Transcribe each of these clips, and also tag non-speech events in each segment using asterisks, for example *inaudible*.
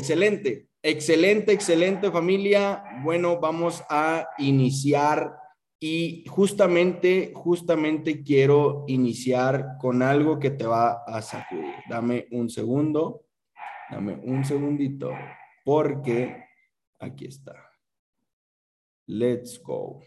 Excelente, excelente, excelente familia. Bueno, vamos a iniciar y justamente, justamente quiero iniciar con algo que te va a sacudir. Dame un segundo, dame un segundito, porque aquí está. Let's go.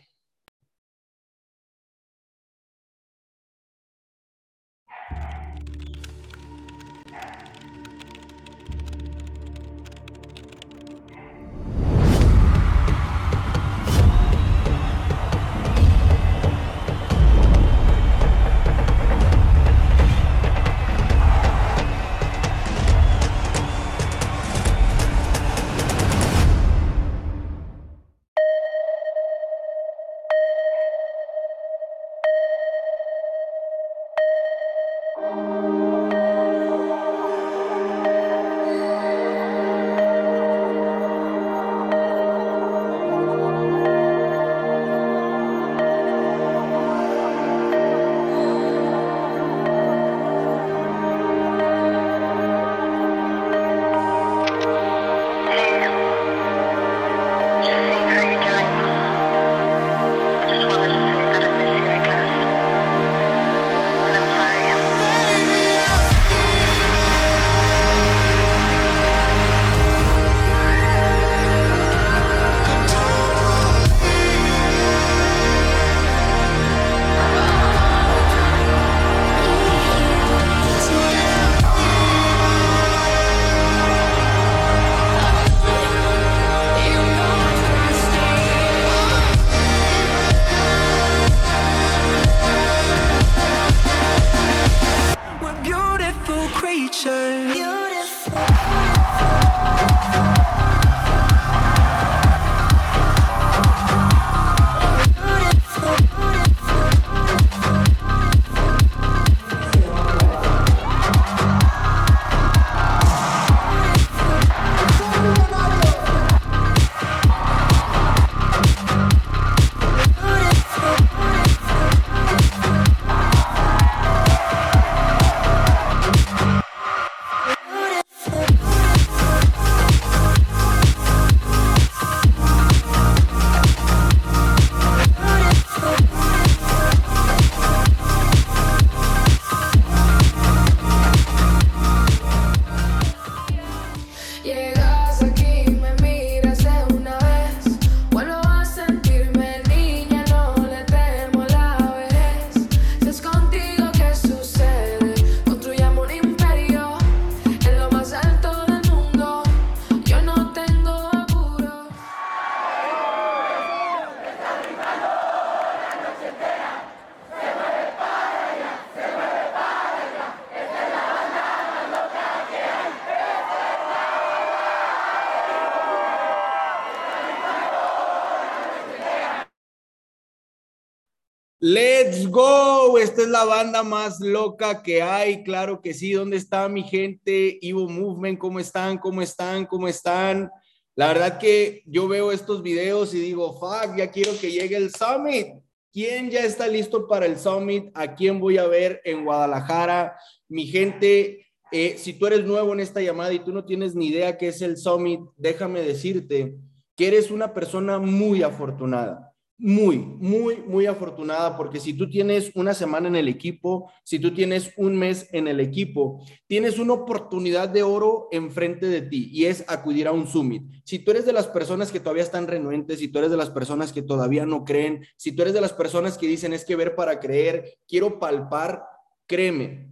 Let's go. Esta es la banda más loca que hay. Claro que sí. ¿Dónde está mi gente? Evo Movement, ¿cómo están? ¿Cómo están? ¿Cómo están? La verdad que yo veo estos videos y digo, fuck, ya quiero que llegue el Summit. ¿Quién ya está listo para el Summit? ¿A quién voy a ver en Guadalajara? Mi gente, eh, si tú eres nuevo en esta llamada y tú no tienes ni idea qué es el Summit, déjame decirte que eres una persona muy afortunada muy, muy, muy afortunada porque si tú tienes una semana en el equipo, si tú tienes un mes en el equipo, tienes una oportunidad de oro enfrente de ti y es acudir a un summit. Si tú eres de las personas que todavía están renuentes, si tú eres de las personas que todavía no creen, si tú eres de las personas que dicen es que ver para creer, quiero palpar, créeme,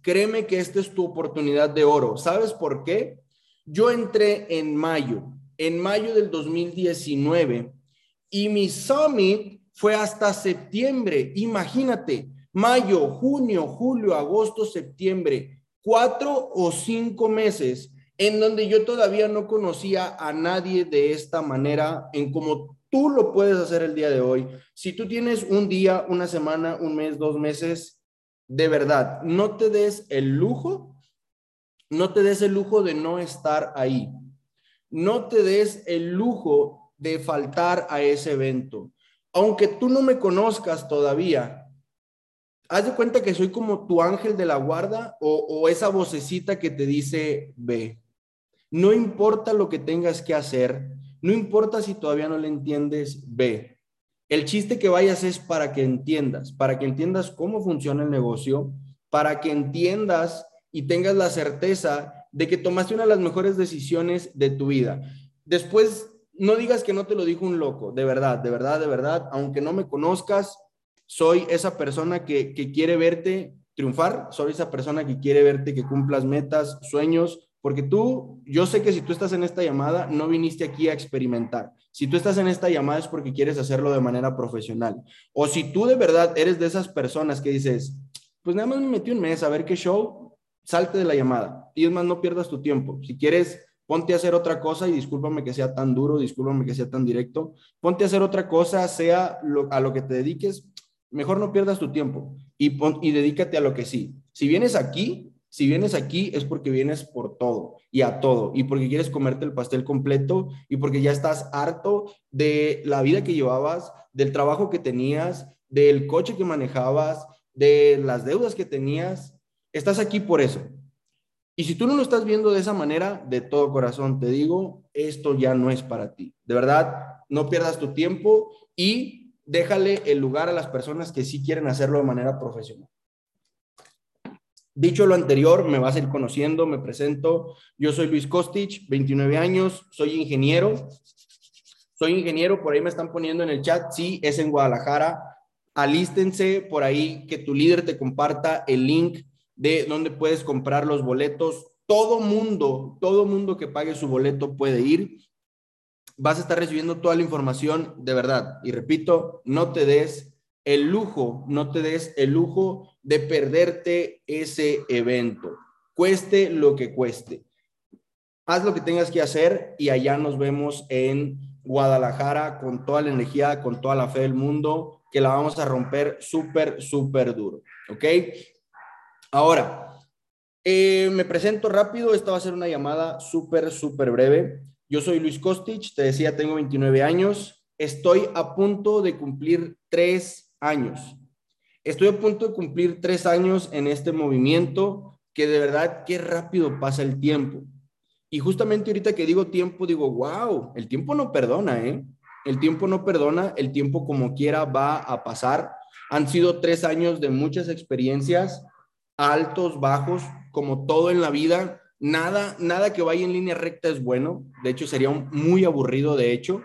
créeme que esta es tu oportunidad de oro. ¿Sabes por qué? Yo entré en mayo, en mayo del 2019 y mi summit fue hasta septiembre. Imagínate, mayo, junio, julio, agosto, septiembre, cuatro o cinco meses en donde yo todavía no conocía a nadie de esta manera, en como tú lo puedes hacer el día de hoy. Si tú tienes un día, una semana, un mes, dos meses, de verdad, no te des el lujo, no te des el lujo de no estar ahí. No te des el lujo de faltar a ese evento. Aunque tú no me conozcas todavía, haz de cuenta que soy como tu ángel de la guarda o, esa vocecita que te dice, ve. No importa lo que tengas que hacer, no importa si todavía no le entiendes, ve. El chiste que vayas es para que entiendas, para que entiendas cómo funciona el negocio, para que entiendas y tengas la certeza de que tomaste una de las mejores decisiones de tu vida. Después, no digas que no te lo dijo un loco, de verdad, de verdad, de verdad, aunque no me conozcas, soy esa persona que, que quiere verte triunfar, soy esa persona que quiere verte que cumplas metas, sueños, porque tú, yo sé que si tú estás en esta llamada, no viniste aquí a experimentar. Si tú estás en esta llamada es porque quieres hacerlo de manera profesional. O si tú de verdad eres de esas personas que dices, pues nada más me metí un mes a ver qué show, salte de la llamada. Y es más, no pierdas tu tiempo. Si quieres, ponte a hacer otra cosa y discúlpame que sea tan duro, discúlpame que sea tan directo. Ponte a hacer otra cosa, sea a lo que te dediques, mejor no pierdas tu tiempo y, y dedícate a lo que sí. Si vienes aquí, si vienes aquí es porque vienes por todo y a todo y porque quieres comerte el pastel completo y porque ya estás harto de la vida que llevabas, del trabajo que tenías, del coche que manejabas, de las deudas que tenías. Estás aquí por eso. Y si tú no lo estás viendo de esa manera, de todo corazón te digo, esto ya no es para ti. De verdad, no pierdas tu tiempo y déjale el lugar a las personas que sí quieren hacerlo de manera profesional. Dicho lo anterior, me vas a ir conociendo, me presento. Yo soy Luis Kostich, 29 años, soy ingeniero. Soy ingeniero, por ahí me están poniendo en el chat, sí, es en Guadalajara. Alístense por ahí que tu líder te comparta el link de donde puedes comprar los boletos. Todo mundo, todo mundo que pague su boleto puede ir vas a estar recibiendo toda la información de verdad. Y repito, no te des el lujo, no te des el lujo de perderte ese evento, cueste lo que cueste. Haz lo que tengas que hacer y allá nos vemos en Guadalajara con toda la energía, con toda la fe del mundo, que la vamos a romper súper, súper duro. ¿Ok? Ahora, eh, me presento rápido, esta va a ser una llamada súper, súper breve. Yo soy Luis Kostich, te decía, tengo 29 años, estoy a punto de cumplir tres años. Estoy a punto de cumplir tres años en este movimiento que de verdad qué rápido pasa el tiempo. Y justamente ahorita que digo tiempo, digo, wow, el tiempo no perdona, ¿eh? El tiempo no perdona, el tiempo como quiera va a pasar. Han sido tres años de muchas experiencias, altos, bajos, como todo en la vida Nada, nada que vaya en línea recta es bueno. De hecho, sería muy aburrido, de hecho.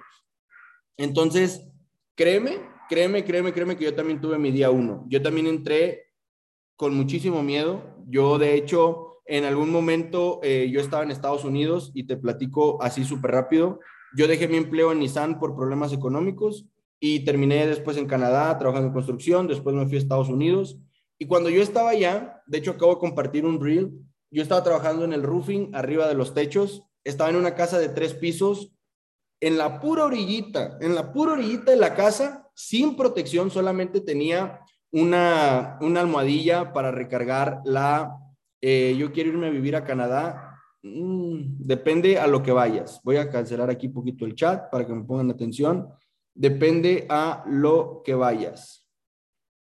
Entonces, créeme, créeme, créeme, créeme que yo también tuve mi día uno. Yo también entré con muchísimo miedo. Yo, de hecho, en algún momento eh, yo estaba en Estados Unidos y te platico así súper rápido. Yo dejé mi empleo en Nissan por problemas económicos y terminé después en Canadá trabajando en construcción. Después me fui a Estados Unidos. Y cuando yo estaba allá, de hecho acabo de compartir un reel yo estaba trabajando en el roofing, arriba de los techos, estaba en una casa de tres pisos, en la pura orillita, en la pura orillita de la casa, sin protección, solamente tenía una, una almohadilla para recargar la, eh, yo quiero irme a vivir a Canadá, mm, depende a lo que vayas. Voy a cancelar aquí un poquito el chat para que me pongan atención. Depende a lo que vayas.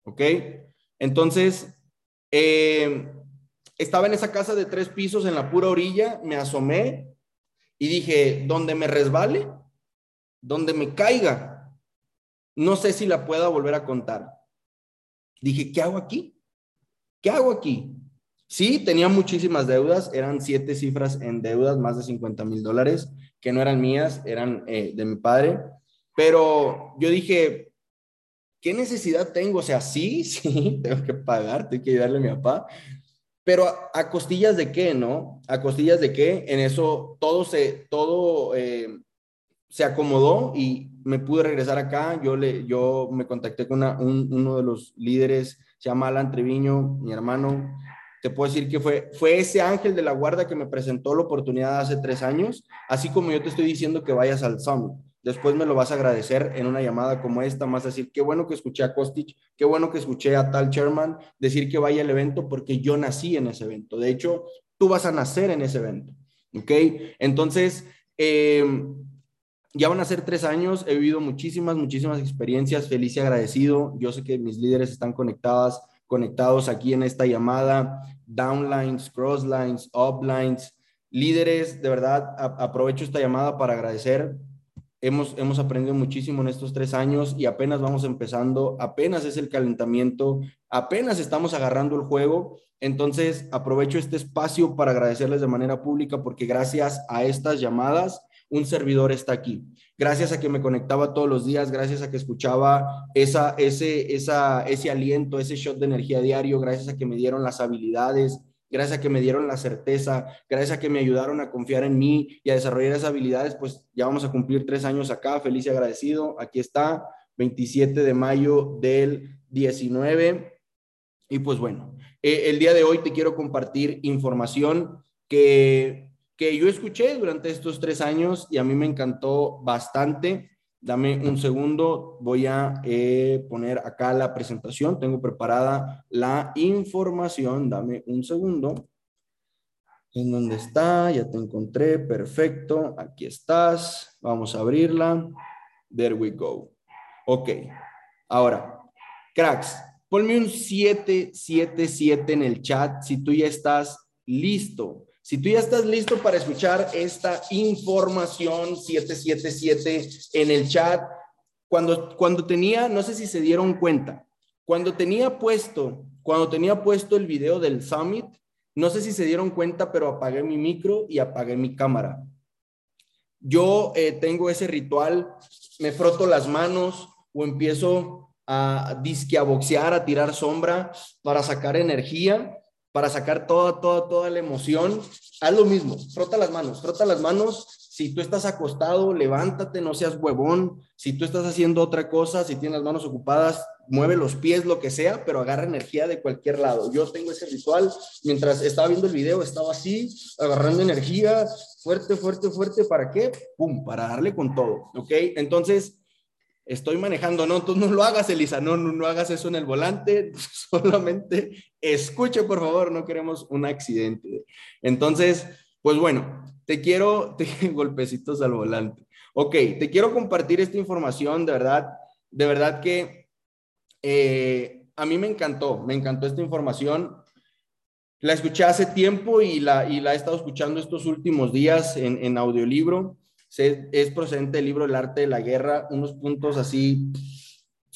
¿Ok? Entonces, eh, estaba en esa casa de tres pisos en la pura orilla, me asomé y dije, donde me resbale, donde me caiga, no sé si la pueda volver a contar. Dije, ¿qué hago aquí? ¿Qué hago aquí? Sí, tenía muchísimas deudas, eran siete cifras en deudas, más de 50 mil dólares, que no eran mías, eran eh, de mi padre. Pero yo dije, ¿qué necesidad tengo? O sea, sí, *laughs* sí, tengo que pagar, tengo que ayudarle a mi papá, pero a, costillas de qué, ¿no? A costillas de qué, en eso todo se, todo eh, se acomodó y me pude regresar acá. Yo, le, yo me contacté con uno de los líderes, se llama Alan Treviño, mi hermano. Te puedo decir que fue, fue ese ángel de la guarda que me presentó la oportunidad hace tres años, así como yo te estoy diciendo que vayas al Summit después me lo vas a agradecer en una llamada como esta, más decir, qué bueno que escuché a Kostic, qué bueno que escuché a tal chairman decir que vaya al evento porque yo nací en ese evento. De hecho, tú vas a nacer en ese evento. ¿Ok? Entonces, em, ya van a ser tres años, he vivido muchísimas, muchísimas experiencias, feliz y agradecido. Yo sé que mis líderes están conectadas, conectados aquí en esta llamada, downlines, crosslines, uplines, líderes, de verdad, aprovecho esta llamada para agradecer. Hemos, hemos aprendido muchísimo en estos tres años y apenas vamos empezando, apenas es el calentamiento, apenas estamos agarrando el juego. Entonces, aprovecho este espacio para agradecerles de manera pública porque gracias a estas llamadas, un servidor está aquí. Gracias a que me conectaba todos los días, gracias a que escuchaba esa, ese, esa, ese aliento, ese shot de energía diario, gracias a que me dieron las habilidades, gracias a que me dieron la certeza, gracias a que me ayudaron a confiar en mí y a desarrollar esas habilidades, pues ya vamos a cumplir tres años acá, feliz y agradecido. Aquí está, 27 de mayo del 19. Y pues bueno, eh, el día de hoy te quiero compartir información que que yo escuché durante estos tres años y a mí me encantó bastante. Dame un segundo, voy a eh, poner acá la presentación. Tengo preparada la información. Dame un segundo. ¿En dónde está? Ya te encontré. Perfecto. Aquí estás. Vamos a abrirla. There we go. Ok. Ahora, cracks, ponme un 777 en el chat si tú ya estás listo si tú ya estás listo para escuchar esta información 777 en el chat, cuando, cuando tenía, no sé si se dieron cuenta, cuando tenía puesto, cuando tenía puesto el video del summit, no sé si se dieron cuenta, pero apagué mi micro y apagué mi cámara. Yo eh, tengo ese ritual, me froto las manos o empiezo a disque a boxear, a tirar sombra para sacar energía para sacar toda, toda, toda la emoción, haz lo mismo, frota las manos, frota las manos. Si tú estás acostado, levántate, no seas huevón. Si tú estás haciendo otra cosa, si tienes las manos ocupadas, mueve los pies, lo que sea, pero agarra energía de cualquier lado. Yo tengo ese ritual. Mientras estaba viendo el video, estaba así, agarrando energía, fuerte, fuerte, fuerte. ¿Para qué? ¡Pum! Para darle con todo. ¿Ok? Entonces, estoy manejando, no, tú no lo hagas, Elisa, no, no, no, hagas eso en el volante, *laughs* solamente escuche, por favor, no queremos un accidente. Entonces, pues bueno, te quiero, *laughs* te, golpecitos al volante. Ok, te quiero compartir esta información, de verdad, de verdad que eh, a mí me encantó, me encantó esta información. La escuché hace tiempo y la, y la he estado escuchando estos últimos días en, en audiolibro es procedente del libro El arte de la guerra, unos puntos así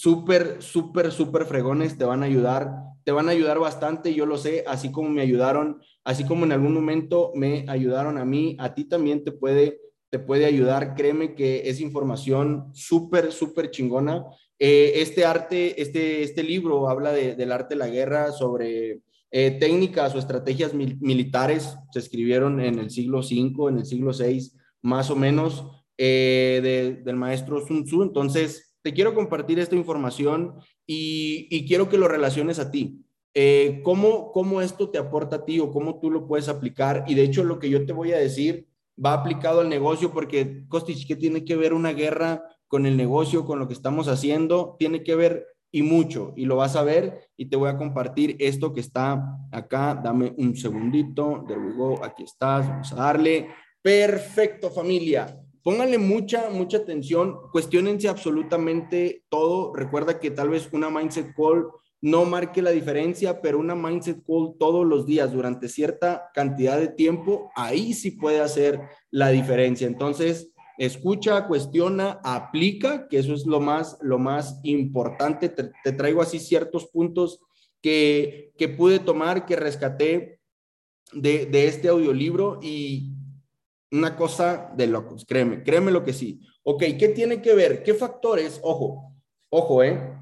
súper, súper, súper fregones te van a ayudar, te van a ayudar bastante, yo lo sé, así como me ayudaron, así como en algún momento me ayudaron a mí, a ti también te puede, te puede ayudar, créeme que es información súper, súper chingona. Eh, este arte, este, este libro habla del arte de la guerra, sobre eh, técnicas o estrategias militares, se escribieron en el siglo V, en el siglo VI, más o menos eh, del maestro Sun Tzu. Entonces, te quiero compartir esta información y, quiero que lo relaciones a ti. Eh, ¿cómo, ¿Cómo esto te aporta a ti o cómo tú lo puedes aplicar? Y de hecho, lo que yo te voy a decir va aplicado al negocio porque, Kostich, ¿qué tiene que ver una guerra con el negocio, con lo que estamos haciendo? Tiene que ver y mucho, y lo vas a ver y te voy a compartir esto que está acá. Dame un segundito. There we. Aquí estás. Vamos a darle. Perfecto, familia. Pónganle mucha, mucha atención, cuestionense absolutamente todo. Recuerda que tal vez una mindset call no marque la diferencia, pero una mindset call todos los días durante cierta cantidad de tiempo, ahí sí puede hacer la diferencia. Entonces, escucha, cuestiona, aplica, que eso es lo más, lo más importante. Te, traigo así ciertos puntos que, que pude tomar, que rescaté de, de este audiolibro y una cosa de locos, créeme, créeme lo que sí. Ok, ¿qué tiene que ver? ¿Qué factores? Ojo, ojo, ¿eh?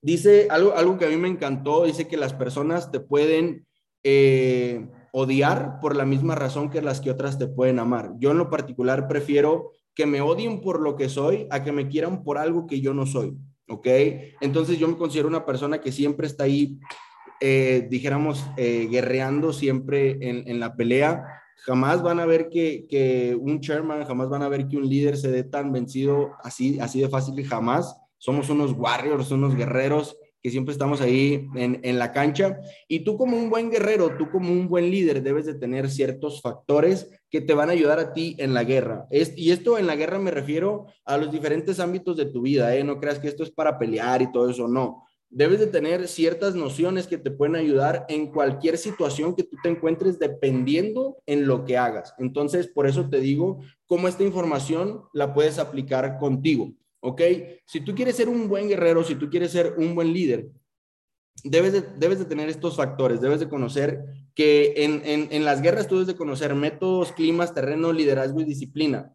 Dice algo, algo que a mí me encantó, dice que las personas te pueden eh, odiar por la misma razón que las que otras te pueden amar. Yo en lo particular prefiero que me odien por lo que soy a que me quieran por algo que yo no soy, ¿ok? Entonces yo me considero una persona que siempre está ahí, eh, dijéramos, eh, guerreando siempre en, en la pelea jamás van a ver que, un chairman, jamás van a ver que un líder se dé tan vencido así, así de fácil, jamás. Somos unos warriors, unos guerreros que siempre estamos ahí en, la cancha. Y tú como un buen guerrero, tú como un buen líder, debes de tener ciertos factores que te van a ayudar a ti en la guerra. Y esto en la guerra me refiero a los diferentes ámbitos de tu vida, ¿eh? No creas que esto es para pelear y todo eso, no. Debes de tener ciertas nociones que te pueden ayudar en cualquier situación que tú te encuentres dependiendo en lo que hagas. Entonces, por eso te digo cómo esta información la puedes aplicar contigo, ¿ok? Si tú quieres ser un buen guerrero, si tú quieres ser un buen líder, debes de, debes de tener estos factores, debes de conocer que en, en, en las guerras tú debes de conocer métodos, climas, terreno, liderazgo y disciplina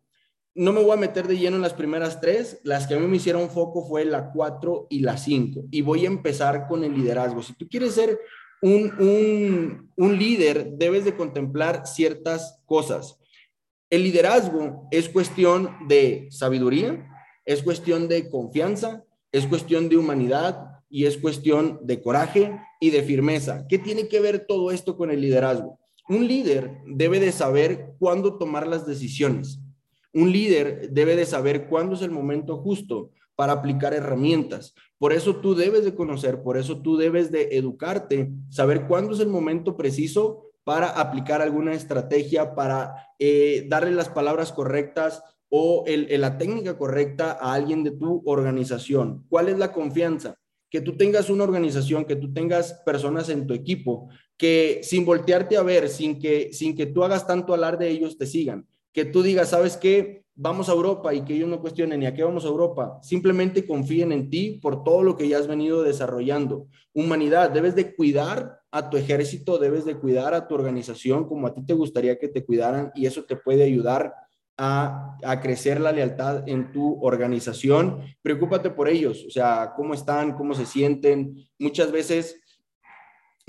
no me voy a meter de lleno en las primeras tres. Las que a mí me hicieron foco fue la cuatro y la cinco. Y voy a empezar con el liderazgo. Si tú quieres ser un, un, líder, debes de contemplar ciertas cosas. El liderazgo es cuestión de sabiduría, es cuestión de confianza, es cuestión de humanidad y es cuestión de coraje y de firmeza. ¿Qué tiene que ver todo esto con el liderazgo? Un líder debe de saber cuándo tomar las decisiones un líder debe de saber cuándo es el momento justo para aplicar herramientas. Por eso tú debes de conocer, por eso tú debes de educarte, saber cuándo es el momento preciso para aplicar alguna estrategia, para eh, darle las palabras correctas o la técnica correcta a alguien de tu organización. ¿Cuál es la confianza? Que tú tengas una organización, que tú tengas personas en tu equipo que sin voltearte a ver, sin que, sin que tú hagas tanto hablar de ellos, te sigan que tú digas, ¿sabes qué? Vamos a Europa y que ellos no cuestionen ni a qué vamos a Europa. Simplemente confíen en ti por todo lo que ya has venido desarrollando. Humanidad, debes de cuidar a tu ejército, debes de cuidar a tu organización como a ti te gustaría que te cuidaran y eso te puede ayudar a, a, crecer la lealtad en tu organización. Preocúpate por ellos, o sea, cómo están, cómo se sienten. Muchas veces,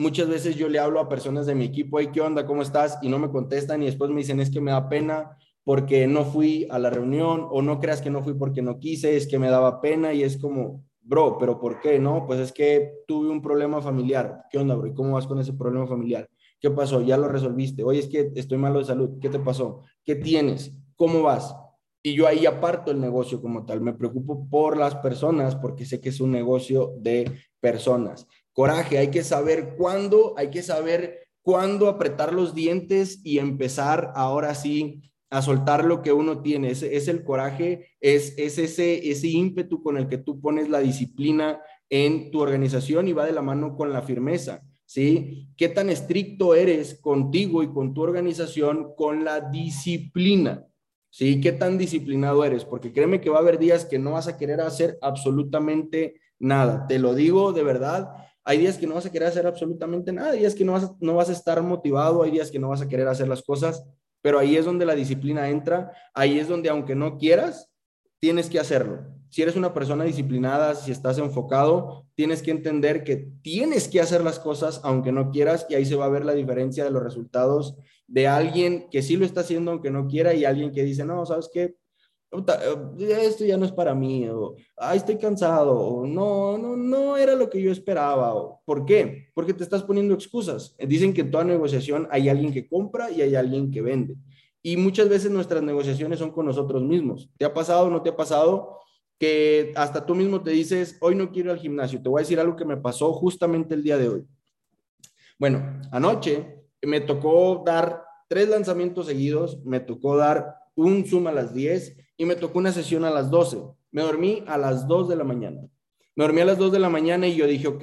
muchas veces yo le hablo a personas de mi equipo, hey, ¿qué onda? ¿Cómo estás? Y no me contestan y después me dicen, es que me da pena porque no fui a la reunión o no creas que no fui porque no quise, es que me daba pena y es como, bro, pero ¿por qué? No, pues es que tuve un problema familiar. ¿Qué onda, bro? ¿Y cómo vas con ese problema familiar? ¿Qué pasó? Ya lo resolviste. Oye, es que estoy malo de salud. ¿Qué te pasó? ¿Qué tienes? ¿Cómo vas? Y yo ahí aparto el negocio como tal. Me preocupo por las personas porque sé que es un negocio de personas. Coraje, hay que saber cuándo, hay que saber cuándo apretar los dientes y empezar ahora sí a soltar lo que uno tiene. Es, es el coraje, es, es ese, ese ímpetu con el que tú pones la disciplina en tu organización y va de la mano con la firmeza. ¿Sí? ¿Qué tan estricto eres contigo y con tu organización con la disciplina? ¿Sí? ¿Qué tan disciplinado eres? Porque créeme que va a haber días que no vas a querer hacer absolutamente nada. Te lo digo de verdad. Hay días que no vas a querer hacer absolutamente nada, hay días que no vas, no vas a estar motivado, hay días que no vas a querer hacer las cosas pero ahí es donde la disciplina entra, ahí es donde aunque no quieras, tienes que hacerlo. Si eres una persona disciplinada, si estás enfocado, tienes que entender que tienes que hacer las cosas aunque no quieras y ahí se va a ver la diferencia de los resultados de alguien que sí lo está haciendo aunque no quiera y alguien que dice, no, ¿sabes qué? Eh, esto ya no es para mí, o Ay, estoy cansado, o no, no, no era lo que yo esperaba. O, ¿Por qué? Porque te estás poniendo excusas. Dicen que en toda negociación hay alguien que compra y hay alguien que vende. Y muchas veces nuestras negociaciones son con nosotros mismos. ¿Te ha pasado o no te ha pasado que hasta tú mismo te dices, hoy no quiero ir al gimnasio? Te voy a decir algo que me pasó justamente el día de hoy. Bueno, anoche me tocó dar tres lanzamientos seguidos, me tocó dar un Zoom a las 10 y me tocó una sesión a las 12. Me dormí a las 2 de la mañana. Me dormí a las 2 de la mañana y yo dije, ok,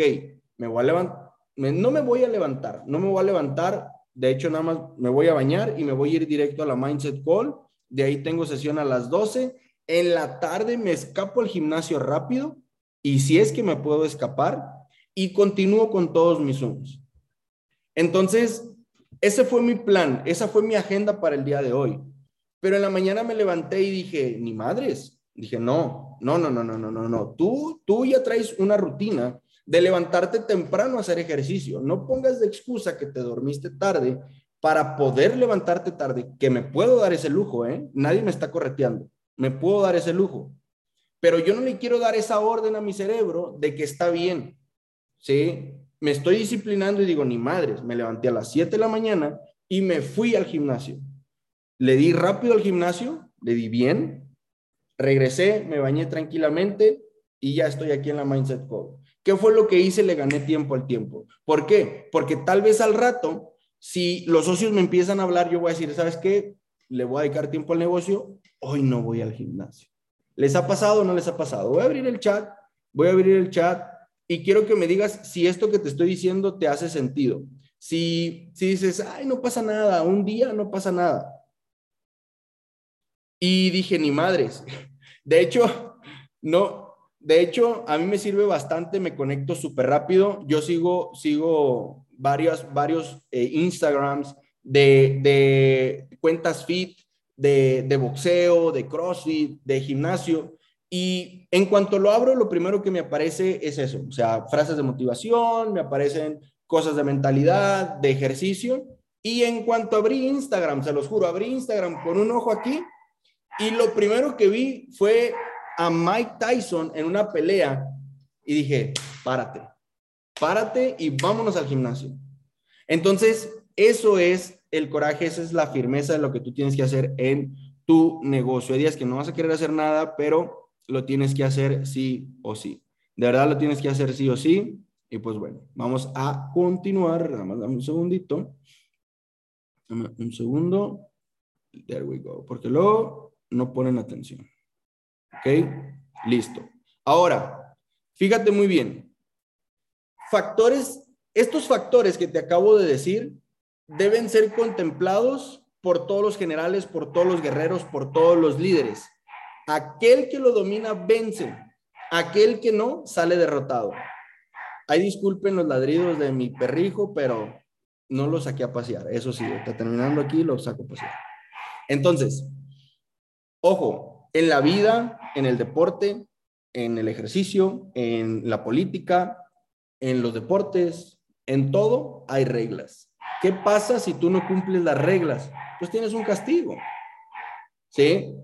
me voy a levantar, no me voy a levantar, no me voy a levantar. De hecho, nada más me voy a bañar y me voy a ir directo a la Mindset Call. De ahí tengo sesión a las 12. En la tarde me escapo al gimnasio rápido y si es que me puedo escapar y continúo con todos mis Zooms. Entonces, ese fue mi plan, esa fue mi agenda para el día de hoy. Pero en la mañana me levanté y dije, ni madres. Dije, no, no, no, no, no, no, no. Tú, tú ya traes una rutina de levantarte temprano a hacer ejercicio. No pongas de excusa que te dormiste tarde para poder levantarte tarde, que me puedo dar ese lujo, ¿eh? Nadie me está correteando. Me puedo dar ese lujo. Pero yo no le quiero dar esa orden a mi cerebro de que está bien. ¿Sí? Me estoy disciplinando y digo, ni madres, me levanté a las 7 de la mañana y me fui al gimnasio. Le di rápido al gimnasio, le di bien, regresé, me bañé tranquilamente y ya estoy aquí en la Mindset Code. ¿Qué fue lo que hice? Le gané tiempo al tiempo. ¿Por qué? Porque tal vez al rato, si los socios me empiezan a hablar, yo voy a decir, ¿sabes qué? Le voy a dedicar tiempo al negocio, hoy no voy al gimnasio. ¿Les ha pasado o no les ha pasado? Voy a abrir el chat, voy a abrir el chat y quiero que me digas si esto que te estoy diciendo te hace sentido. Si, si dices, ay, no pasa nada, un día no pasa nada. Y dije, ni madres. *laughs* De hecho, no, de hecho, a mí me sirve bastante, me conecto súper rápido. Yo sigo, sigo varios, varios eh, Instagrams de, de, cuentas fit, de, de boxeo, de CrossFit, de gimnasio. Y en cuanto lo abro, lo primero que me aparece es eso, o sea, frases de motivación, me aparecen cosas de mentalidad, de ejercicio. Y en cuanto abrí Instagram, se los juro, abrí Instagram con un ojo aquí y lo primero que vi fue a Mike Tyson en una pelea y dije, párate, párate y vámonos al gimnasio. Entonces, eso es el coraje, esa es la firmeza de lo que tú tienes que hacer en tu negocio. Hay días que no vas a querer hacer nada, pero lo tienes que hacer sí o sí. De verdad lo tienes que hacer sí o sí. Y pues bueno, vamos a continuar. Dame, dame un segundito. Dame un segundo. There we go. Porque luego no ponen atención. ¿Ok? Listo. Ahora, fíjate muy bien. Factores, estos factores que te acabo de decir deben ser contemplados por todos los generales, por todos los guerreros, por todos los líderes. Aquel que lo domina vence. Aquel que no sale derrotado. Ahí disculpen los ladridos de mi perrijo, pero no lo saqué a pasear. Eso sí, está terminando aquí, lo saco a pasear. Entonces, ojo, en la vida, en el deporte, en el ejercicio, en la política, en los deportes, en todo hay reglas. ¿Qué pasa si tú no cumples las reglas? Pues tienes un castigo. ¿Sí?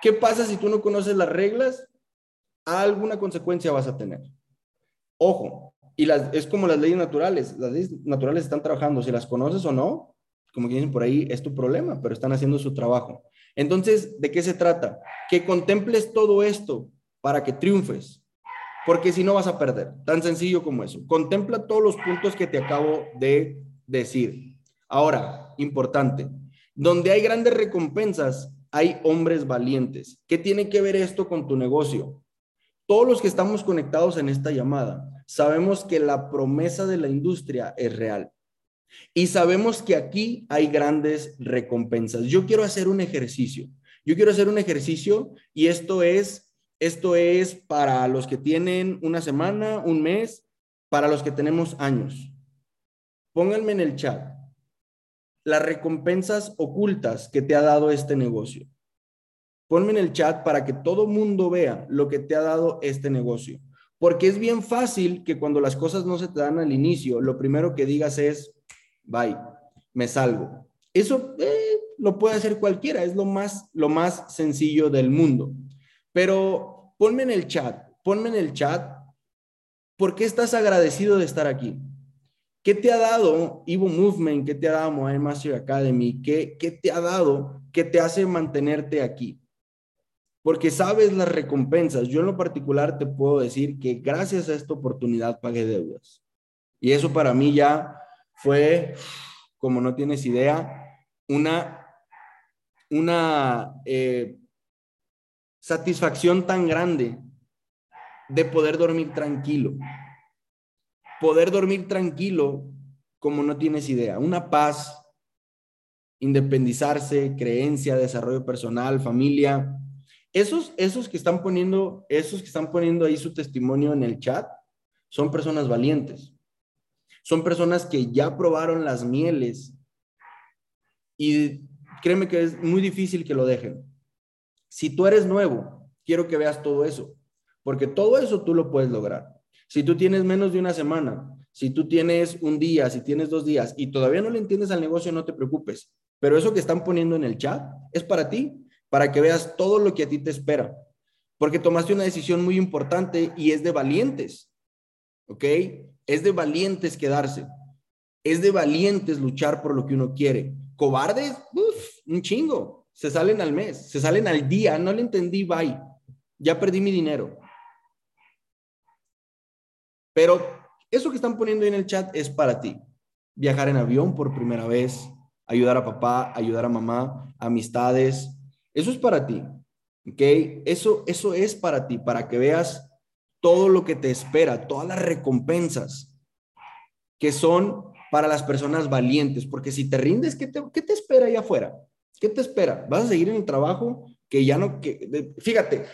¿Qué pasa si tú no conoces las reglas? Alguna consecuencia vas a tener. Ojo, y las, es como las leyes naturales. Las leyes naturales están trabajando. Si las conoces o no, como dicen por ahí, es tu problema, pero están haciendo su trabajo. Entonces, ¿de qué se trata? Que contemples todo esto para que triunfes, porque si no vas a perder. Tan sencillo como eso. Contempla todos los puntos que te acabo de decir. Ahora, importante, donde hay grandes recompensas, hay hombres valientes. ¿Qué tiene que ver esto con tu negocio? Todos los que estamos conectados en esta llamada sabemos que la promesa de la industria es real. Y sabemos que aquí hay grandes recompensas. Yo quiero hacer un ejercicio. Yo quiero hacer un ejercicio y esto es esto es para los que tienen una semana, un mes, para los que tenemos años. Pónganme en el chat las recompensas ocultas que te ha dado este negocio. Ponme en el chat para que todo mundo vea lo que te ha dado este negocio. Porque es bien fácil que cuando las cosas no se te dan al inicio, lo primero que digas es, bye, me salgo. Eso eh, lo puede hacer cualquiera, es lo más, lo más sencillo del mundo. Pero ponme en el chat, ponme en el chat, ¿por qué estás agradecido de estar aquí? ¿Qué te ha dado Evo Movement? ¿Qué te ha dado Moai Master Academy? ¿Qué, ¿Qué te ha dado que te hace mantenerte aquí? Porque sabes las recompensas. Yo en lo particular te puedo decir que gracias a esta oportunidad pagué deudas. Y eso para mí ya fue, como no tienes idea, una, una eh, satisfacción tan grande de poder dormir tranquilo poder dormir tranquilo como no tienes idea, una paz, independizarse, creencia, desarrollo personal, familia. Esos, esos que están poniendo, esos que están poniendo ahí su testimonio en el chat, son personas valientes. Son personas que ya probaron las mieles y créeme que es muy difícil que lo dejen. Si tú eres nuevo, quiero que veas todo eso, porque todo eso tú lo puedes lograr. Si tú tienes menos de una semana, si tú tienes un día, si tienes dos días y todavía no le entiendes al negocio, no te preocupes. Pero eso que están poniendo en el chat es para ti, para que veas todo lo que a ti te espera. Porque tomaste una decisión muy importante y es de valientes. ¿Ok? Es de valientes quedarse. Es de valientes luchar por lo que uno quiere. Cobardes, Uf, un chingo. Se salen al mes, se salen al día. No le entendí, bye. Ya perdí mi dinero. Pero eso que están poniendo en el chat es para ti. Viajar en avión por primera vez, ayudar a papá, ayudar a mamá, amistades. Eso es para ti. ¿Ok? Eso, eso es para ti, para que veas todo lo que te espera, todas las recompensas que son para las personas valientes, porque si te rindes, ¿qué te, qué te espera allá afuera? ¿Qué te espera? ¿Vas a seguir en el trabajo que ya no, que, fíjate,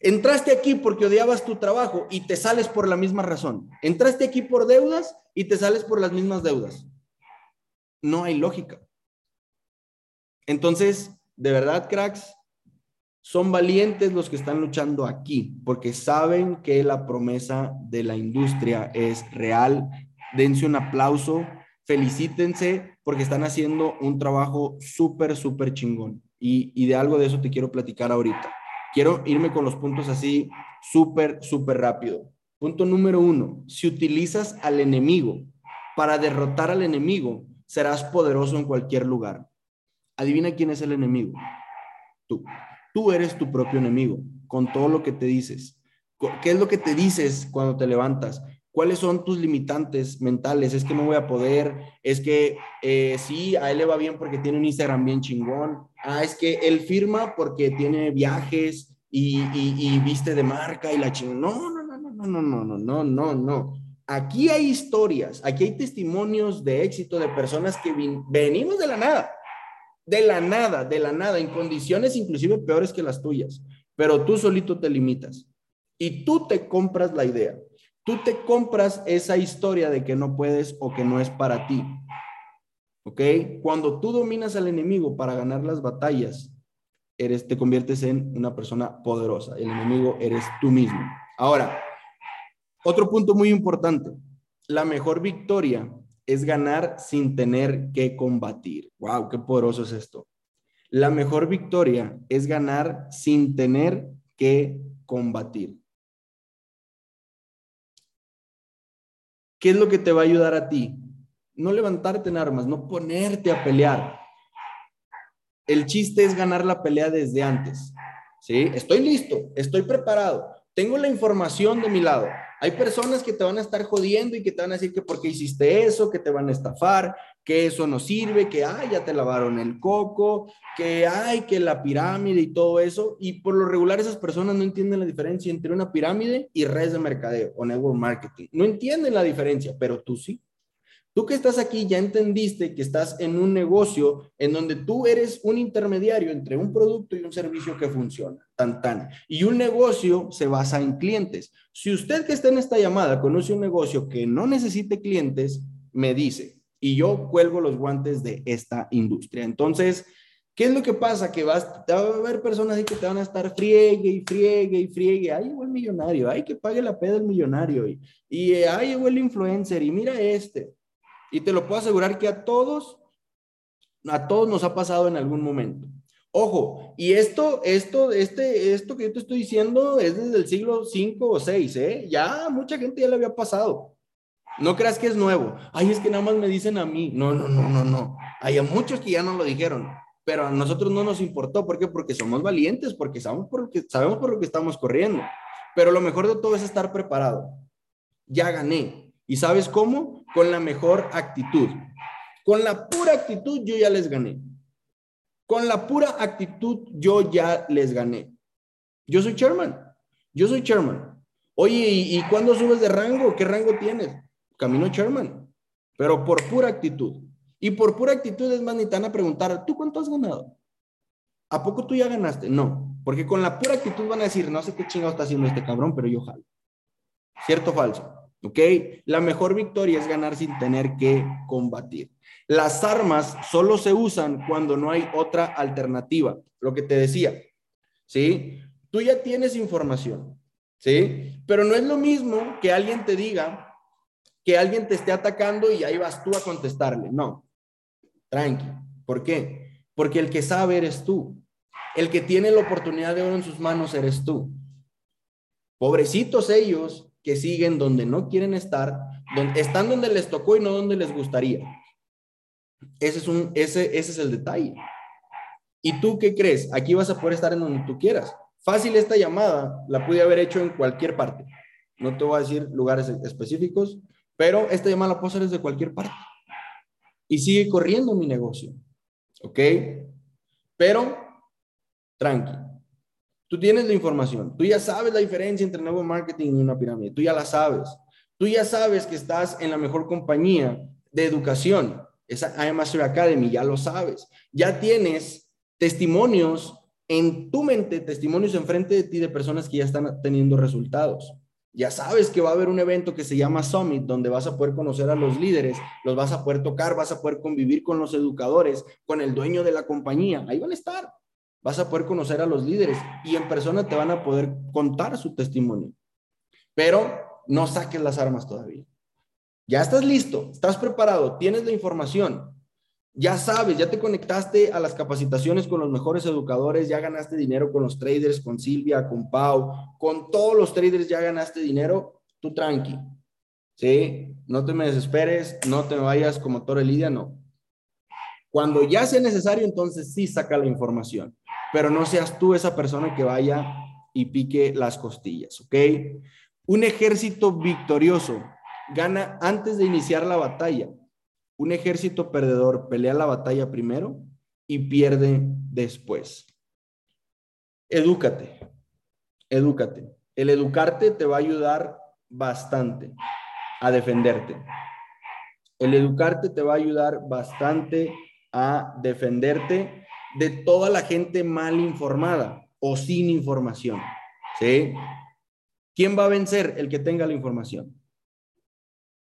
entraste aquí porque odiabas tu trabajo y te sales por la misma razón. Entraste aquí por deudas y te sales por las mismas deudas. No hay lógica. Entonces, de verdad, cracks, son valientes los que están luchando aquí, porque saben que la promesa de la industria es real. Dense un aplauso, felicítense, porque están haciendo un trabajo súper, súper chingón. Y, y de algo de eso te quiero platicar ahorita. Quiero irme con los puntos así, súper, súper rápido. Punto número uno, si utilizas al enemigo para derrotar al enemigo, serás poderoso en cualquier lugar. Adivina quién es el enemigo. Tú. Tú eres tu propio enemigo con todo lo que te dices. ¿Qué es lo que te dices cuando te levantas? ¿Cuáles son tus limitantes mentales? Es que no voy a poder, es que eh, sí, a él le va bien porque tiene un Instagram bien chingón. Ah, es que él firma porque tiene viajes y, y, viste de marca y la chingón. No, no, no, no, no, no, no, no, no, no. Aquí hay historias, aquí hay testimonios de éxito de personas que venimos de la nada de la nada, de la nada, en condiciones inclusive peores que las tuyas, pero tú solito te limitas y tú te compras la idea, tú te compras esa historia de que no puedes o que no es para ti. ¿Ok? Cuando tú dominas al enemigo para ganar las batallas, eres, te conviertes en una persona poderosa. El enemigo eres tú mismo. Ahora, otro punto muy importante. La mejor victoria es ganar sin tener que combatir. ¡Wow! ¡Qué poderoso es esto! La mejor victoria es ganar sin tener que combatir. ¿Qué es lo que te va a ayudar a ti? No levantarte en armas, no ponerte a pelear. El chiste es ganar la pelea desde antes. ¿Sí? Estoy listo, estoy preparado, tengo la información de mi lado. Hay personas que te van a estar jodiendo y que te van a decir que porque hiciste eso, que te van a estafar, que eso no sirve, que ay, ya te lavaron el coco, que ay, que la pirámide y todo eso. Y por lo regular esas personas no entienden la diferencia entre una pirámide y redes de mercadeo o network marketing. No entienden la diferencia, pero tú sí. Tú que estás aquí ya entendiste que estás en un negocio en donde tú eres un intermediario entre un producto y un servicio que funciona, tan tan. Y un negocio se basa en clientes. Si usted que está en esta llamada conoce un negocio que no necesite clientes, me dice y yo cuelgo los guantes de esta industria. Entonces, ¿qué es lo que pasa? Que vas, va a haber personas ahí que te van a estar friegue y friegue y friegue. Ay, llegó el millonario, ay, que pague la peda el millonario. Y, y ay, llegó el influencer y mira este. Y te lo puedo asegurar que a todos, a todos nos ha pasado en algún momento. Ojo, y esto, esto, este, esto que yo te estoy diciendo es desde el siglo V o VI, ¿eh? Ya mucha gente ya le había pasado. No creas que es nuevo. Ay, es que nada más me dicen a mí. No, no, no, no, no. Hay muchos que ya no lo dijeron, pero a nosotros no nos importó. ¿Por qué? Porque somos valientes, porque sabemos por lo sabemos por lo que estamos corriendo. Pero lo mejor de todo es estar preparado. Ya gané, ¿Y sabes cómo? Con la mejor actitud. Con la pura actitud yo ya les gané. Con la pura actitud yo ya les gané. Yo soy chairman. Yo soy chairman. Oye, ¿y, cuándo subes de rango? ¿Qué rango tienes? Camino chairman. Pero por pura actitud. Y por pura actitud es más, ni te van a preguntar, ¿tú cuánto has ganado? ¿A poco tú ya ganaste? No, porque con la pura actitud van a decir, no sé qué chingado está haciendo este cabrón, pero yo jalo. ¿Cierto o falso? ¿Ok? La mejor victoria es ganar sin tener que combatir. Las armas solo se usan cuando no hay otra alternativa, lo que te decía, ¿sí? Tú ya tienes información, ¿sí? Pero no es lo mismo que alguien te diga que alguien te esté atacando y ahí vas tú a contestarle. No, tranqui. ¿Por qué? Porque el que sabe eres tú. El que tiene la oportunidad de oro en sus manos eres tú. Pobrecitos ellos que siguen donde no quieren estar, donde, están donde les tocó y no donde les gustaría. Ese es, un, ese, ese es el detalle. ¿Y tú qué crees? Aquí vas a poder estar en donde tú quieras. Fácil esta llamada, la pude haber hecho en cualquier parte. No te voy a decir lugares específicos, pero esta llamada la puedo hacer desde cualquier parte. Y sigue corriendo mi negocio. ¿Ok? Pero, tranqui. Tú tienes la información, tú ya sabes la diferencia entre nuevo marketing y una pirámide, tú ya la sabes. Tú ya sabes que estás en la mejor compañía de educación, esa Master Academy, ya lo sabes. Ya tienes testimonios en tu mente, testimonios enfrente de ti de personas que ya están teniendo resultados. Ya sabes que va a haber un evento que se llama Summit, donde vas a poder conocer a los líderes, los vas a poder tocar, vas a poder convivir con los educadores, con el dueño de la compañía. Ahí van a estar. Vas a poder conocer a los líderes y en persona te van a poder contar su testimonio. Pero no saques las armas todavía. Ya estás listo, estás preparado, tienes la información, ya sabes, ya te conectaste a las capacitaciones con los mejores educadores, ya ganaste dinero con los traders, con Silvia, con Pau, con todos los traders ya ganaste dinero, tú tranqui. ¿Sí? No te me desesperes, no te vayas como Torre Lidia, no. Cuando ya sea necesario, entonces sí saca la información, pero no seas tú esa persona que vaya y pique las costillas, ¿ok? Un ejército victorioso gana antes de iniciar la batalla un ejército perdedor pelea la batalla primero y pierde después. Edúcate, edúcate. El educarte te va a ayudar bastante a defenderte. El educarte te va a ayudar bastante a defenderte de toda la gente mal informada o sin información. ¿Sí? ¿Quién va a vencer? El que tenga la información.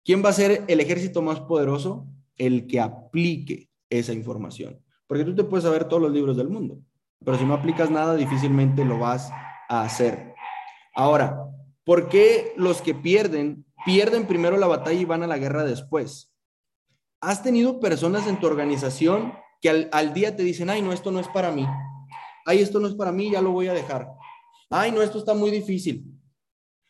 ¿Quién va a ser el ejército más poderoso? el que aplique esa información. Porque tú te puedes saber todos los libros del mundo, pero si no aplicas nada, difícilmente lo vas a hacer. Ahora, ¿por qué los que pierden, pierden primero la batalla y van a la guerra después? ¿Has tenido personas en tu organización que al, al día te dicen, ay, no, esto no es para mí? Ay, esto no es para mí, ya lo voy a dejar. Ay, no, esto está muy difícil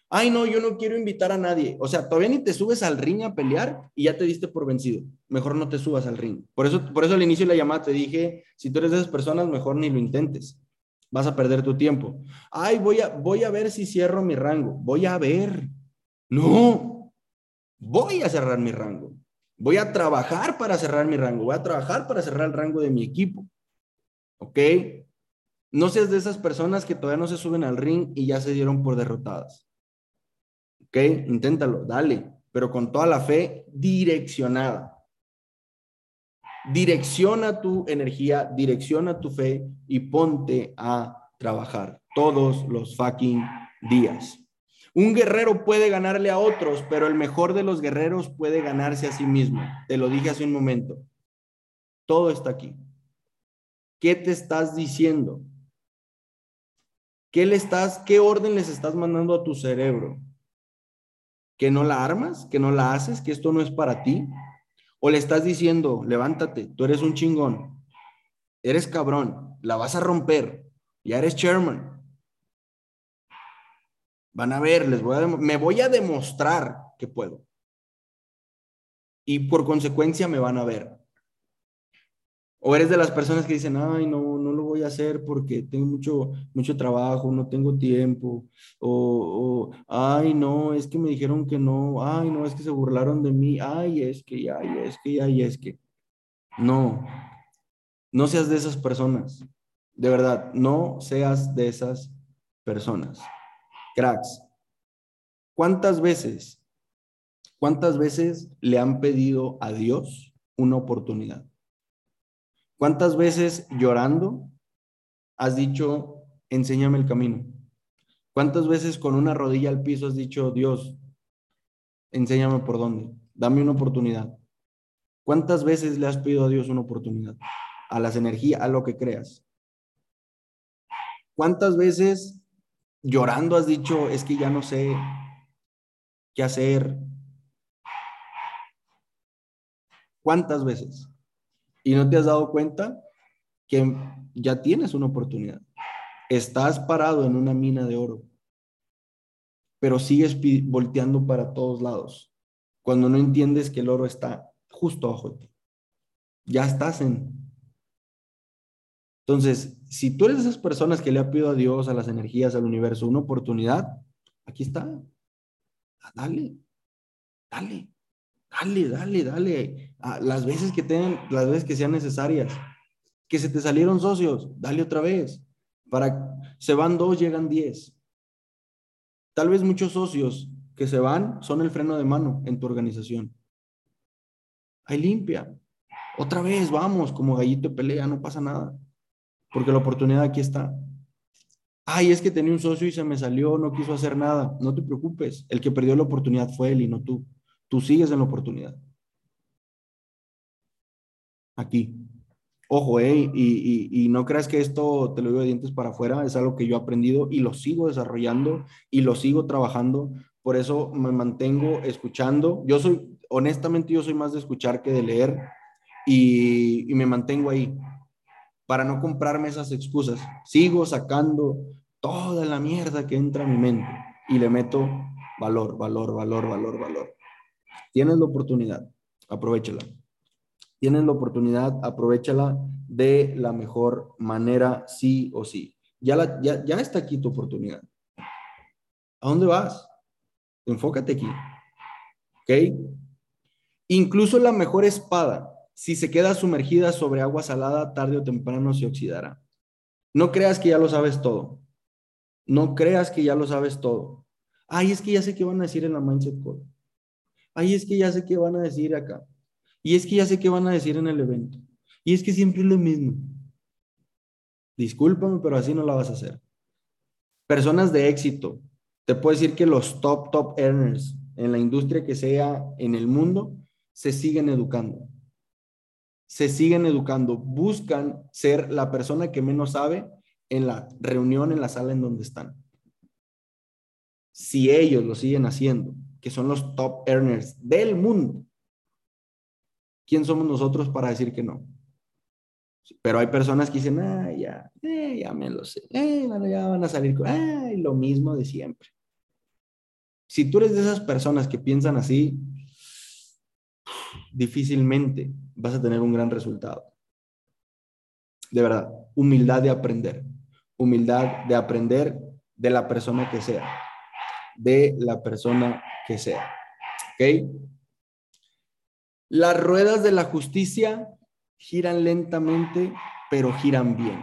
ay, no, yo no quiero invitar a nadie. O sea, todavía ni te subes al ring a pelear y ya te diste por vencido. Mejor no te subas al ring. Por eso, por eso al inicio de la llamada te dije, si tú eres de esas personas, mejor ni lo intentes. Vas a perder tu tiempo. Ay, voy a, voy a ver si cierro mi rango. Voy a ver. No, voy a cerrar mi rango. Voy a trabajar para cerrar mi rango. Voy a trabajar para cerrar el rango de mi equipo. ¿Ok? No seas de esas personas que todavía no se suben al ring y ya se dieron por derrotadas. ¿Ok? Inténtalo, dale, pero con toda la fe direccionada. Direcciona tu energía, direcciona tu fe y ponte a trabajar todos los fucking días. Un guerrero puede ganarle a otros, pero el mejor de los guerreros puede ganarse a sí mismo. Te lo dije hace un momento. Todo está aquí. ¿Qué te estás diciendo? ¿Qué le estás, qué orden les estás mandando a tu cerebro? que no la armas, que no la haces, que esto no es para ti? ¿O le estás diciendo, levántate, tú eres un chingón, eres cabrón, la vas a romper, ya eres chairman? Van a ver, les voy a me voy a demostrar que puedo. Y por consecuencia me van a ver. O eres de las personas que dicen, ay, no, no lo voy a hacer porque tengo mucho, mucho trabajo, no tengo tiempo. O, ay, no, es que me dijeron que no. Ay, no, es que se burlaron de mí. Ay, es que, ay, es que, ay, es que. No, no seas de esas personas. De verdad, no seas de esas personas. Cracks, ¿cuántas veces, cuántas veces le han pedido a Dios una oportunidad? ¿Cuántas veces llorando has dicho, enséñame el camino? ¿Cuántas veces con una rodilla al piso has dicho, Dios, enséñame por dónde? Dame una oportunidad. ¿Cuántas veces le has pedido a Dios una oportunidad? A las energías, a lo que creas. ¿Cuántas veces llorando has dicho, es que ya no sé qué hacer? ¿Cuántas veces? y no te has dado cuenta que ya tienes una oportunidad. Estás parado en una mina de oro, pero sigues volteando para todos lados cuando no entiendes que el oro está justo abajo de ti. Ya estás en. Entonces, si tú eres de esas personas que le ha pedido a Dios, a las energías, al universo, una oportunidad, aquí está. Dale, dale. Dale, dale, dale. las veces que tengan, las veces que sean necesarias. Que se te salieron socios, dale otra vez. Para, Se van dos, llegan diez. Tal vez muchos socios que se van son el freno de mano en tu organización. Ahí limpia. Otra vez, vamos, como gallito de pelea, no pasa nada. Porque la oportunidad aquí está. Ay, es que tenía un socio y se me salió, no quiso hacer nada. No te preocupes. El que perdió la oportunidad fue él y no tú. Tú sigues en la oportunidad. Aquí. Ojo, eh, y, no creas que esto te lo digo de dientes para afuera, es algo que yo he aprendido y lo sigo desarrollando y lo sigo trabajando. Por eso me mantengo escuchando. Yo soy, honestamente, yo soy más de escuchar que de leer y me mantengo ahí para no comprarme esas excusas. Sigo sacando toda la mierda que entra a mi mente y le meto valor, valor, valor, valor, valor. Tienes la oportunidad, aprovechala. Tienes la oportunidad, aprovechala de la mejor manera, sí o sí. Ya, la, ya, ya está aquí tu oportunidad. ¿A dónde vas? Enfócate aquí. ¿Ok? Incluso la mejor espada si se queda sumergida sobre agua salada, tarde o temprano se oxidará. No creas que ya lo sabes todo. No creas que ya lo sabes todo. Ay, es que ya sé qué van a decir en la Mindset Code. Ay, es que ya sé qué van a decir acá. Y es que ya sé qué van a decir en el evento. Y es que siempre es lo mismo. Discúlpame, pero así no la vas a hacer. Personas de éxito. Te puedo decir que los top, top earners en la industria que sea en el mundo se siguen educando se siguen educando, buscan ser la persona que menos sabe en la reunión, en la sala en donde están. Si ellos lo siguen haciendo, que son los top earners del mundo, ¿quién somos nosotros para decir que no? Pero hay personas que dicen, ah, ya, eh, ya me lo sé, eh, ya van a salir con, lo mismo de siempre. Si tú eres de esas personas que piensan así, difícilmente vas a tener un gran resultado. De verdad, humildad de aprender, humildad de aprender de la persona que sea, de la persona que sea. ¿Ok? Las ruedas de la justicia giran lentamente, pero giran bien.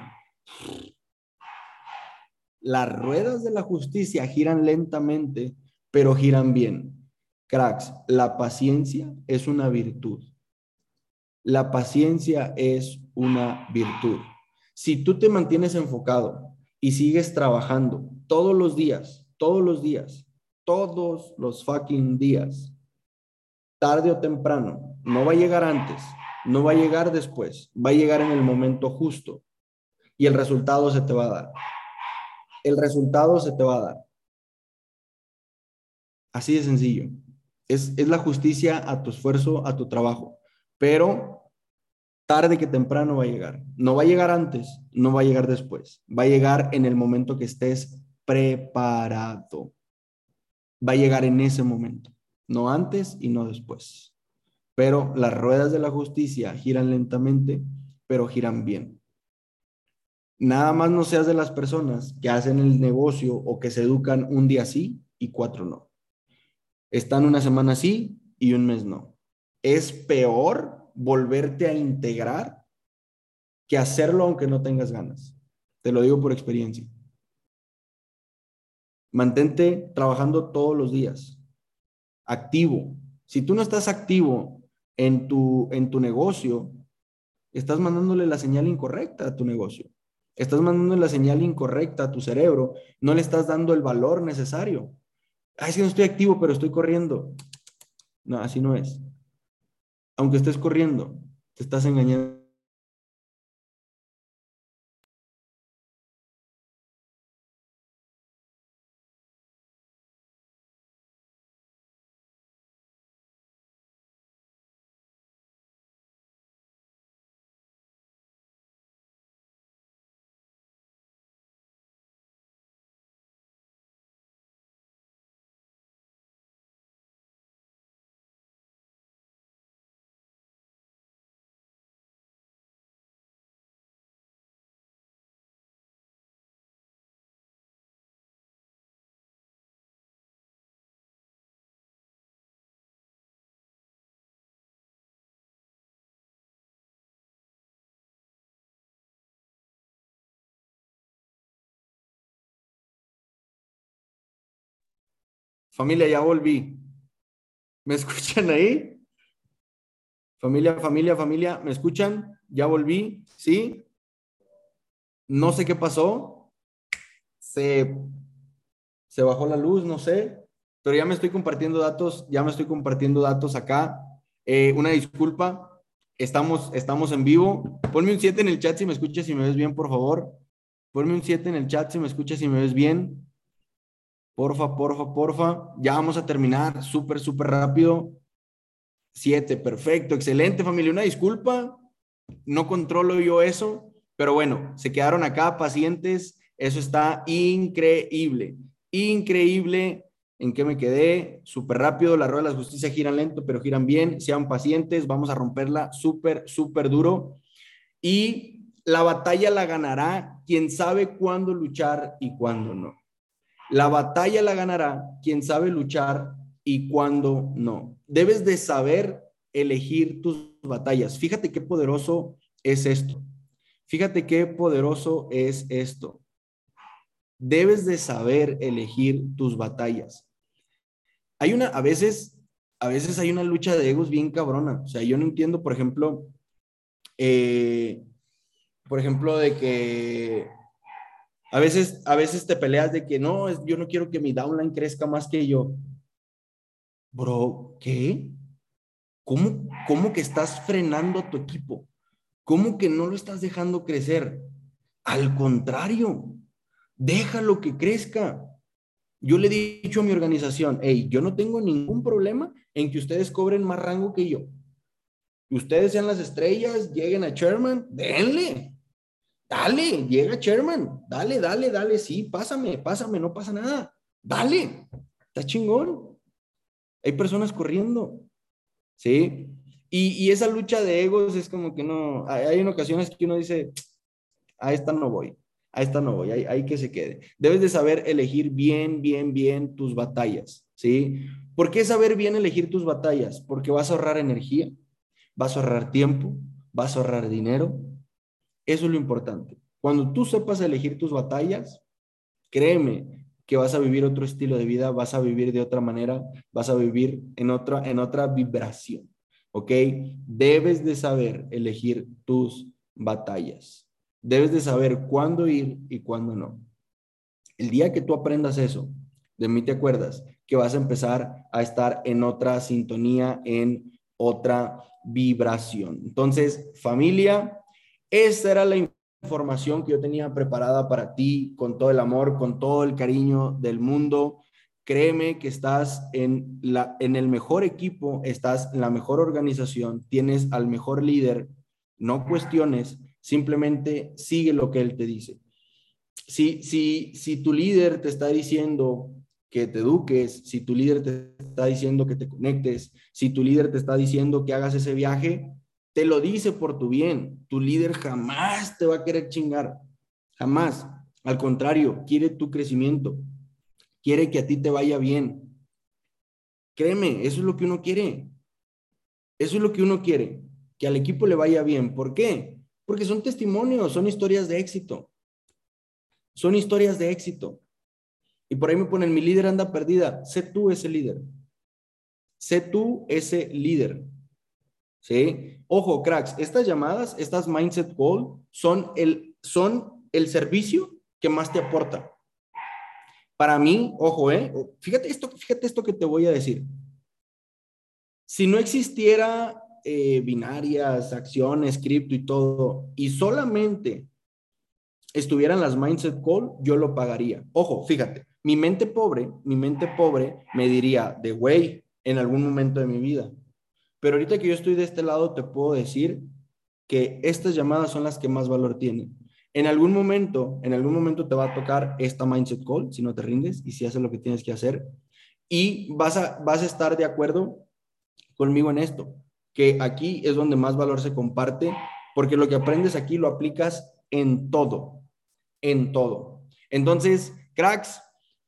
Las ruedas de la justicia giran lentamente, pero giran bien. Cracks, la paciencia es una virtud. La paciencia es una virtud. Si tú te mantienes enfocado y sigues trabajando todos los días, todos los días, todos los fucking días, tarde o temprano, no va a llegar antes, no va a llegar después, va a llegar en el momento justo y el resultado se te va a dar. El resultado se te va a dar. Así de sencillo. Es, la justicia a tu esfuerzo, a tu trabajo. Pero tarde que temprano va a llegar. No va a llegar antes, no va a llegar después. Va a llegar en el momento que estés preparado. Va a llegar en ese momento, no antes y no después. Pero las ruedas de la justicia giran lentamente, pero giran bien. Nada más no seas de las personas que hacen el negocio o que se educan un día sí y cuatro no. Están una semana sí y un mes no. Es peor volverte a integrar que hacerlo aunque no tengas ganas. Te lo digo por experiencia. Mantente trabajando todos los días, activo. Si tú no estás activo en tu, en tu negocio, estás mandándole la señal incorrecta a tu negocio. Estás mandando la señal incorrecta a tu cerebro. No le estás dando el valor necesario. Ay, si no estoy activo, pero estoy corriendo. No, así no es. Aunque estés corriendo, te estás engañando. Familia, ya volví. ¿Me escuchan ahí? Familia, familia, familia, ¿me escuchan? Ya volví, ¿sí? No sé qué pasó. Se, se bajó la luz, no sé, pero ya me estoy compartiendo datos, ya me estoy compartiendo datos acá. Eh, una disculpa, estamos, estamos en vivo. Ponme un 7 en el chat si me escuchas y me ves bien, por favor. Ponme un 7 en el chat si me escuchas y me ves bien. Porfa, porfa, porfa. Ya vamos a terminar súper, súper rápido. Siete, perfecto, excelente familia. Una disculpa, no controlo yo eso, pero bueno, se quedaron acá pacientes. Eso está increíble, increíble. ¿En qué me quedé? Súper rápido, la rueda de la justicia giran lento, pero giran bien. Sean pacientes, vamos a romperla súper, súper duro. Y la batalla la ganará quien sabe cuándo luchar y cuándo no. La batalla la ganará quien sabe luchar y cuándo no. Debes de saber elegir tus batallas. Fíjate qué poderoso es esto. Fíjate qué poderoso es esto. Debes de saber elegir tus batallas. Hay una, a veces, a veces hay una lucha de egos bien cabrona. O sea, yo no entiendo, por ejemplo, eh, por ejemplo, de que a veces, a veces te peleas de que no, yo no quiero que mi downline crezca más que yo. Bro, ¿qué? ¿Cómo, cómo que estás frenando a tu equipo? ¿Cómo que no lo estás dejando crecer? Al contrario, déjalo que crezca. Yo le he dicho a mi organización, hey, yo no tengo ningún problema en que ustedes cobren más rango que yo. Ustedes sean las estrellas, lleguen a chairman, denle. Dale, llega Sherman, dale, dale, dale, sí, pásame, pásame, no pasa nada. Dale, está chingón. Hay personas corriendo, ¿sí? Y, esa lucha de egos es como que no, hay, en ocasiones que uno dice, a esta no voy, a esta no voy, hay, hay que se quede. Debes de saber elegir bien, bien, bien tus batallas, ¿sí? ¿Por qué saber bien elegir tus batallas? Porque vas a ahorrar energía, vas a ahorrar tiempo, vas a ahorrar dinero, eso es lo importante. Cuando tú sepas elegir tus batallas, créeme que vas a vivir otro estilo de vida, vas a vivir de otra manera, vas a vivir en otra, en otra vibración. ¿Ok? Debes de saber elegir tus batallas. Debes de saber cuándo ir y cuándo no. El día que tú aprendas eso, de mí te acuerdas que vas a empezar a estar en otra sintonía, en otra vibración. Entonces, familia, esa era la información que yo tenía preparada para ti con todo el amor, con todo el cariño del mundo. Créeme que estás en, la, en el mejor equipo, estás en la mejor organización, tienes al mejor líder. No cuestiones, simplemente sigue lo que él te dice. Si, si, si tu líder te está diciendo que te eduques, si tu líder te está diciendo que te conectes, si tu líder te está diciendo que hagas ese viaje, te lo dice por tu bien. Tu líder jamás te va a querer chingar. Jamás. Al contrario, quiere tu crecimiento. Quiere que a ti te vaya bien. Créeme, eso es lo que uno quiere. Eso es lo que uno quiere. Que al equipo le vaya bien. ¿Por qué? Porque son testimonios, son historias de éxito. Son historias de éxito. Y por ahí me ponen, mi líder anda perdida. Sé tú ese líder. Sé tú ese líder. ¿Sí? Ojo, cracks, estas llamadas, estas mindset call, son el, son el servicio que más te aporta. Para mí, ojo, ¿eh? Fíjate esto, fíjate esto que te voy a decir. Si no existiera eh, binarias, acciones, cripto y todo, y solamente estuvieran las mindset call, yo lo pagaría. Ojo, fíjate, mi mente pobre, mi mente pobre me diría, de güey, en algún momento de mi vida, pero ahorita que yo estoy de este lado, te puedo decir que estas llamadas son las que más valor tienen. En algún momento, en algún momento te va a tocar esta mindset call si no te rindes y si haces lo que tienes que hacer. Y vas a, vas a estar de acuerdo conmigo en esto, que aquí es donde más valor se comparte, porque lo que aprendes aquí lo aplicas en todo, en todo. Entonces, cracks,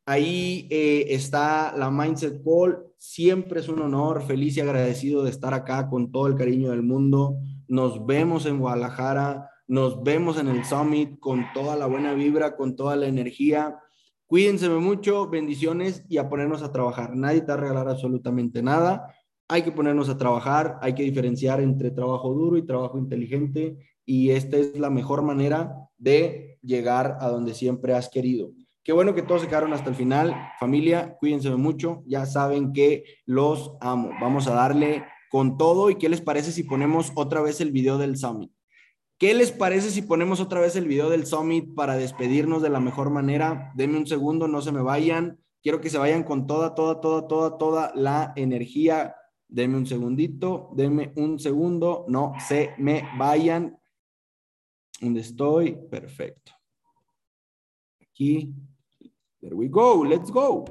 ahí eh, está la Mindset Call. Siempre es un honor, feliz y agradecido de estar acá con todo el cariño del mundo. Nos vemos en Guadalajara, nos vemos en el Summit con toda la buena vibra, con toda la energía. Cuídense mucho, bendiciones y a ponernos a trabajar. Nadie te va a regalar absolutamente nada. Hay que ponernos a trabajar, hay que diferenciar entre trabajo duro y trabajo inteligente y esta es la mejor manera de llegar a donde siempre has querido. Qué bueno que todos se quedaron hasta el final. Familia, cuídense mucho. Ya saben que los amo. Vamos a darle con todo. ¿Y qué les parece si ponemos otra vez el video del Summit? ¿Qué les parece si ponemos otra vez el video del Summit para despedirnos de la mejor manera? Denme un segundo, no se me vayan. Quiero que se vayan con toda, toda, toda, toda, toda la energía. Denme un segundito, denme un segundo, no se me vayan. ¿Dónde estoy? Perfecto. Aquí. There we go. Let's go.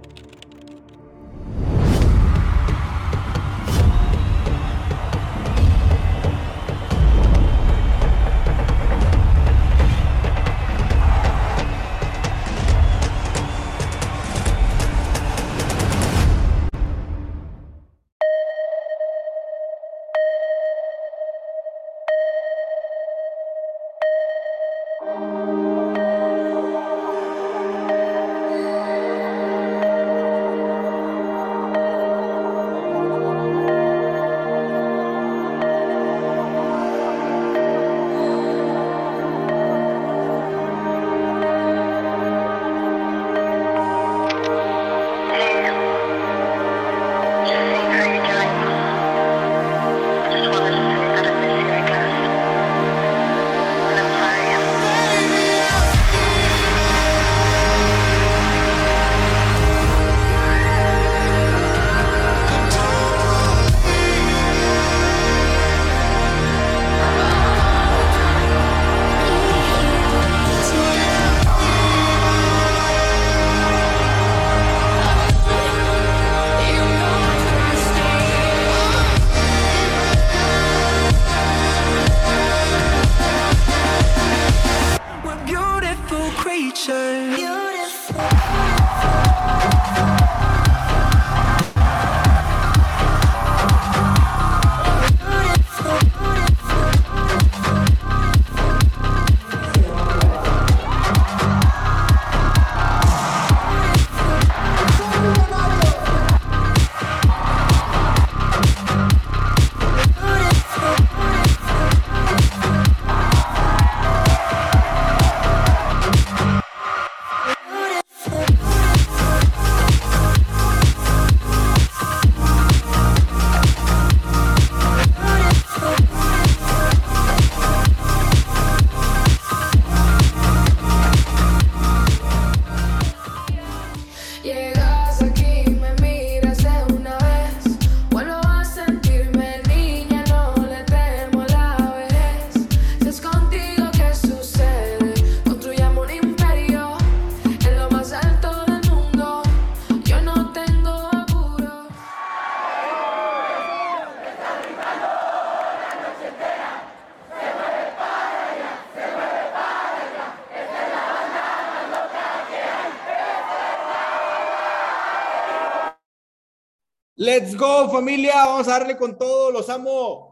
Let's go, familia. Vamos a darle con todo. Los amo.